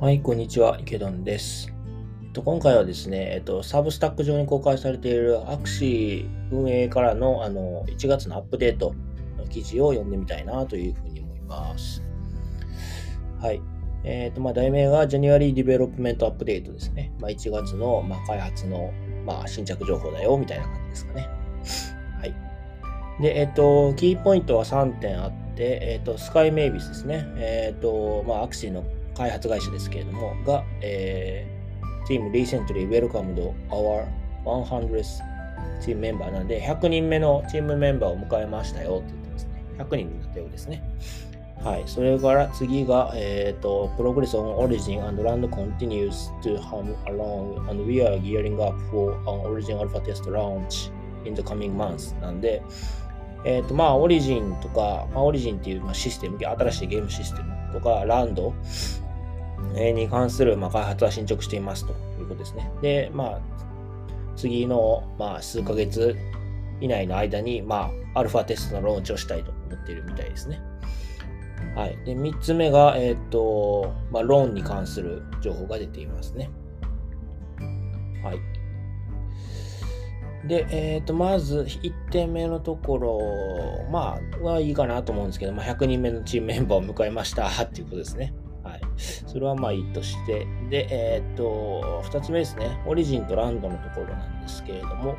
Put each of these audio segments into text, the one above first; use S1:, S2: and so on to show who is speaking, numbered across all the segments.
S1: はい、こんにちは。池ンです。えっと、今回はですね、えっと、サブスタック上に公開されているアクシー運営からのあの1月のアップデートの記事を読んでみたいなというふうに思います。はい。えっ、と、まあ、題名が January Development Update ですね。まあ、1月の、まあ、開発の、まあ、新着情報だよ、みたいな感じですかね。はい。で、えっ、と、キーポイントは3点あって、えっ、と、スカイメイビスですね。えっ、と、まあ、アクシーの開発会社ですけれども、が、えー、Team Recently Welcomed Our 100th Team Member なんで、100人目のチームメンバーを迎えましたよって言ってますね。100人になったようですね。はい。それから次が、えっ、ー、と、Progress on Origin and Land continues to hum along and we are gearing up for an Origin Alpha Test launch in the coming months なんで、えっ、ー、と、まあ、オリジンとか、まあ、オリジンっていう、まあ、システム、新しいゲームシステムとか、ランド、に関する、まあ、開発は進捗していますということですね。で、まあ、次の、まあ、数ヶ月以内の間に、まあ、アルファテストのローンチをしたいと思っているみたいですね。はい。で、3つ目が、えっ、ー、と、まあ、ローンに関する情報が出ていますね。はい。で、えっ、ー、と、まず、1点目のところ、まあ、はいいかなと思うんですけど、まあ、100人目のチームメンバーを迎えました っていうことですね。はい。それはまあいいとして、で、えー、っと、二つ目ですね。オリジンとランドのところなんですけれども、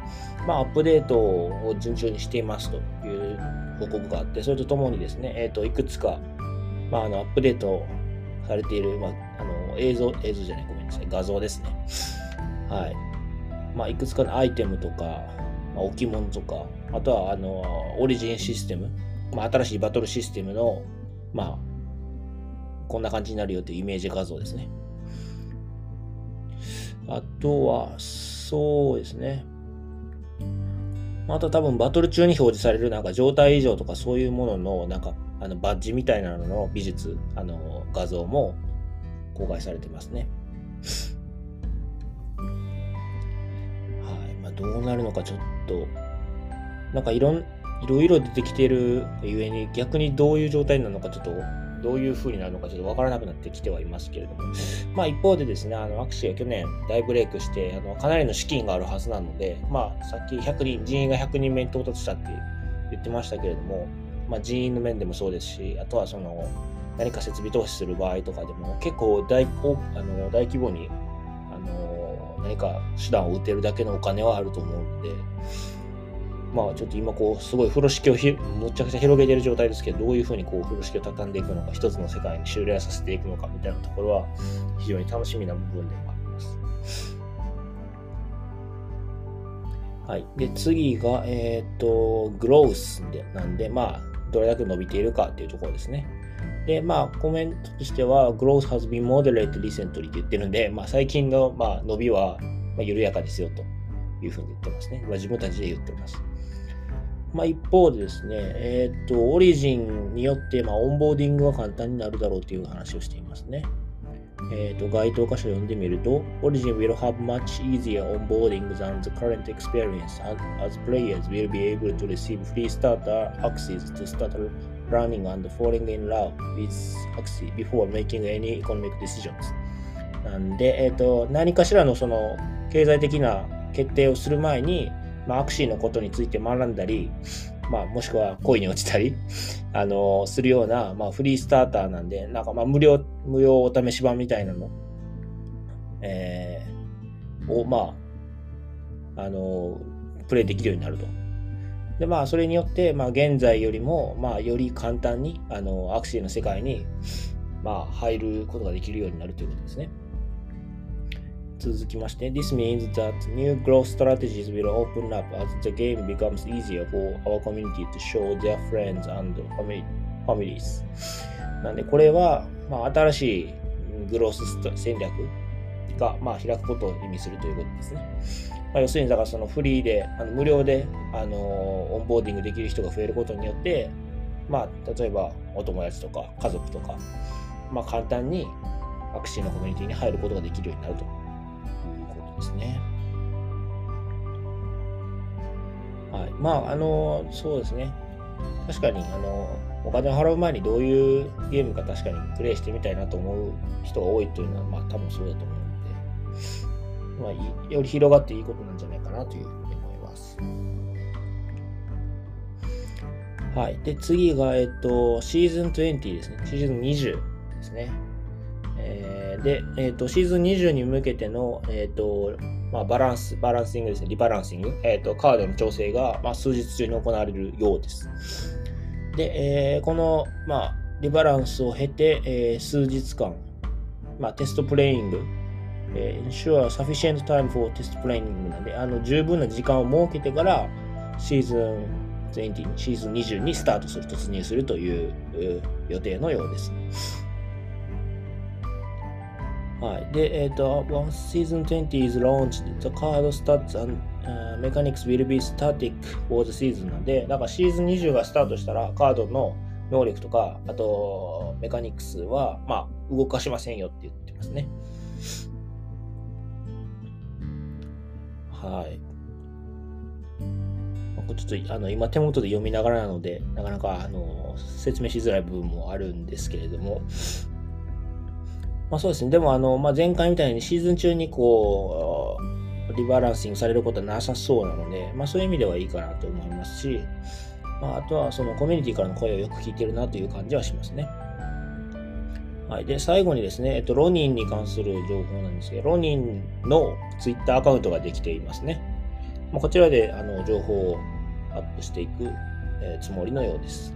S1: まあ、アップデートを順調にしていますという報告があって、それとともにですね、えー、っと、いくつか、まあ、あの、アップデートされている、まあ、あの、映像、映像じゃない、ごめんなさい、画像ですね。はい。まあ、いくつかのアイテムとか、まあ、置物とか、あとは、あの、オリジンシステム、まあ、新しいバトルシステムの、まあ、こんな感じになるよというイメージ画像ですね。あとは、そうですね。あと多分バトル中に表示されるなんか状態異常とかそういうもののなんかあのバッジみたいなのの美術、あの画像も公開されてますね。どうなるのかちょっと、なんかいろん、いろいろ出てきてるゆえに逆にどういう状態なのかちょっとどういう風になるのかちょっとわからなくなってきてはいますけれども、まあ一方でですね、あの、アクシーは去年大ブレイクして、あの、かなりの資金があるはずなので、まあさっき100人、人員が100人目に到達したって言ってましたけれども、まあ人員の面でもそうですし、あとはその、何か設備投資する場合とかでも結構大あの大規模に何か手段を打てるだけのお金はあると思うので、まあちょっと今こうすごい風呂敷をひむちゃくちゃ広げてる状態ですけどどういうふうにこう風呂敷を畳んでいくのか一つの世界に修練させていくのかみたいなところは非常に楽しみな部分でもあります。はい。で、次が、えっ、ー、と、グロースでなんで、まあ、どれだけ伸びているかっていうところですね。で、まあ、コメントとしては、growth has been moderate recently って言ってるんで、まあ、最近の、まあ、伸びは、まあ、緩やかですよというふうに言ってますね。まあ、自分たちで言ってます。まあ、一方でですね、えっ、ー、と、オリジンによって、まあ、オンボーディングが簡単になるだろうという話をしていますね。えっ、ー、と、該当箇所を読んでみると、Origin will have much easier onboarding than the current experience as players will be able to receive free starter access to start running and falling in love with Axie before making any economic decisions. なんで、えっ、ー、と、何かしらのその経済的な決定をする前に、まあ、アクシーのことについて学んだり、まあ、もしくは恋に落ちたり、あのするような、まあ、フリースターターなんで、なんかまあ無料、無料お試し版みたいなの、えー、を、まあ、あのプレイできるようになると。で、まあ、それによって、まあ、現在よりも、まあ、より簡単に、あの、アクシーの世界に、まあ、入ることができるようになるということですね。続きまして、This means that new growth strategies will open up as the game becomes easier for our community to show their friends and families. なんで、これは、まあ、新しいグロース戦略が、まあ、開くことを意味するということですね。まあ、要するに、だからそのフリーで、あの無料で、あのオンボーディングできる人が増えることによって、まあ、例えばお友達とか家族とか、まあ、簡単にアクシーのコミュニティに入ることができるようになるということ。ですね。はい。まあ、あの、そうですね。確かに、あの、お金を払う前にどういうゲームか確かにプレイしてみたいなと思う人が多いというのは、まあ多分そうだと思うので、まあ、より広がっていいことなんじゃないかなというふうに思います。はい。で、次が、えっと、シーズン20ですね。シーズン20ですね。えー、で、えっと、シーズン20に向けての、えっと、まあ、バランス、バランシングですね、リバランシング、えっと、カードの調整が、まあ、数日中に行われるようです。で、えー、この、まあ、リバランスを経て、えー、数日間、まあ、テストプレイング、えー、ensure sufficient time for test playing なんで、あの、十分な時間を設けてから、シーズン20、シーズン20にスタートする、突入するという予定のようです。はい。で、えっ、ー、と、once season 20 is launched, the card stats and、uh, mechanics will be static for the season なんで、だからシーズン20がスタートしたら、カードの能力とか、あと、メカニクスは、まあ、動かしませんよって言ってますね。はい。ちょっとあの今手元で読みながらなので、なかなかあの説明しづらい部分もあるんですけれども、まあそうですね。でもあの、まあ、前回みたいにシーズン中にこう、リバランシングされることはなさそうなので、まあそういう意味ではいいかなと思いますし、まああとはそのコミュニティからの声をよく聞いてるなという感じはしますね。はい。で、最後にですね、えっと、ロニンに関する情報なんですけど、ロニンのツイッターアカウントができていますね。まあ、こちらであの情報をアップしていく、えー、つもりのようです。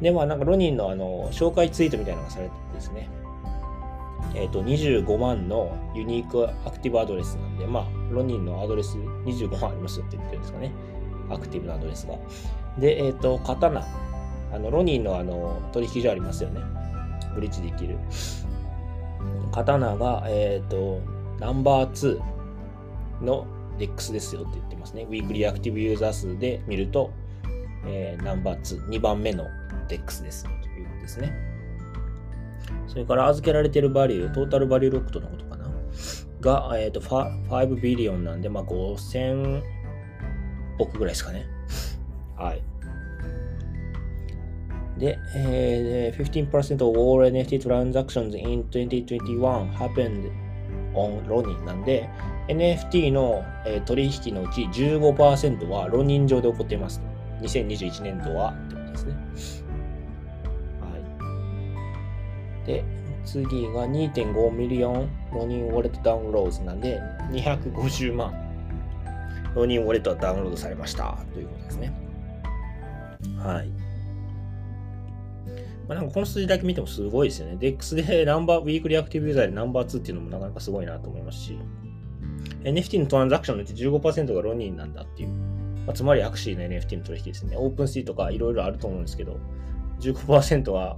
S1: で、まあなんかロニンのあの紹介ツイートみたいなのがされてですね、えっ、ー、と、25万の unique active address なんで、まあ、ロニンのアドレス25万ありますよって言ってるんですかね。アクティブなアドレスが。で、えっ、と、刀。あの、ロニンのあの、取引所ありますよね。ブリッジできる。刀が、えっ、ー、と、ナンバー2の DEX ですよって言ってますね。 weekly active user 数で見ると、えー、ナンバー2、2番目のDEX ですということですね。それから預けられているバリュー、 total value locked のことかなが、えっ、ー、と、5 billion なんで、まあ、5000億ぐらいですかね。はい。で、えー、15% of all NFT transactions in 2021 happened on Ronin なんで、NFT の、えー、取引のうち15%はロニン上で起こっています。2021年度はってことですね。はいで、次が2.5 million Ronin wallet download なんで、250万ロニンウォレットがダウンロードされましたということですね。はい。まあ、なんかこの数字だけ見てもすごいですよね。DEX でナンバー、 weekly active user でナンバー2っていうのもなかなかすごいなと思いますし、NFT のトランザクションのうち15%がロニンなんだっていう、まあ、つまりアクシーの NFT の取引ですね。オープンシーとかいろいろあると思うんですけど、15%は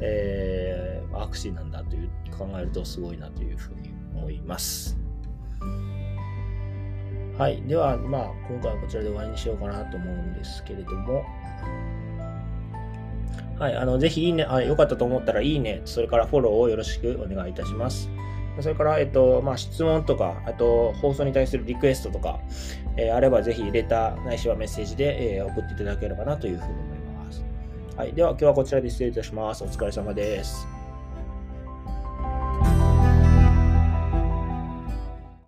S1: えー、アクシーなんだという考えるとすごいなというふうに思います。はい。では、まあ、今回はこちらで終わりにしようかなと思うんですけれども、はい。あの、ぜひいいね、あ、よかったと思ったらいいね、それからフォローをよろしくお願いいたします。それから、えっと、まあ、質問とか、あと、放送に対するリクエストとか、えー、あればぜひレター、ないしはメッセージで、えー、送っていただければなというふうに思います。はい。では今日はこちらで失礼いたします。お疲れ様です。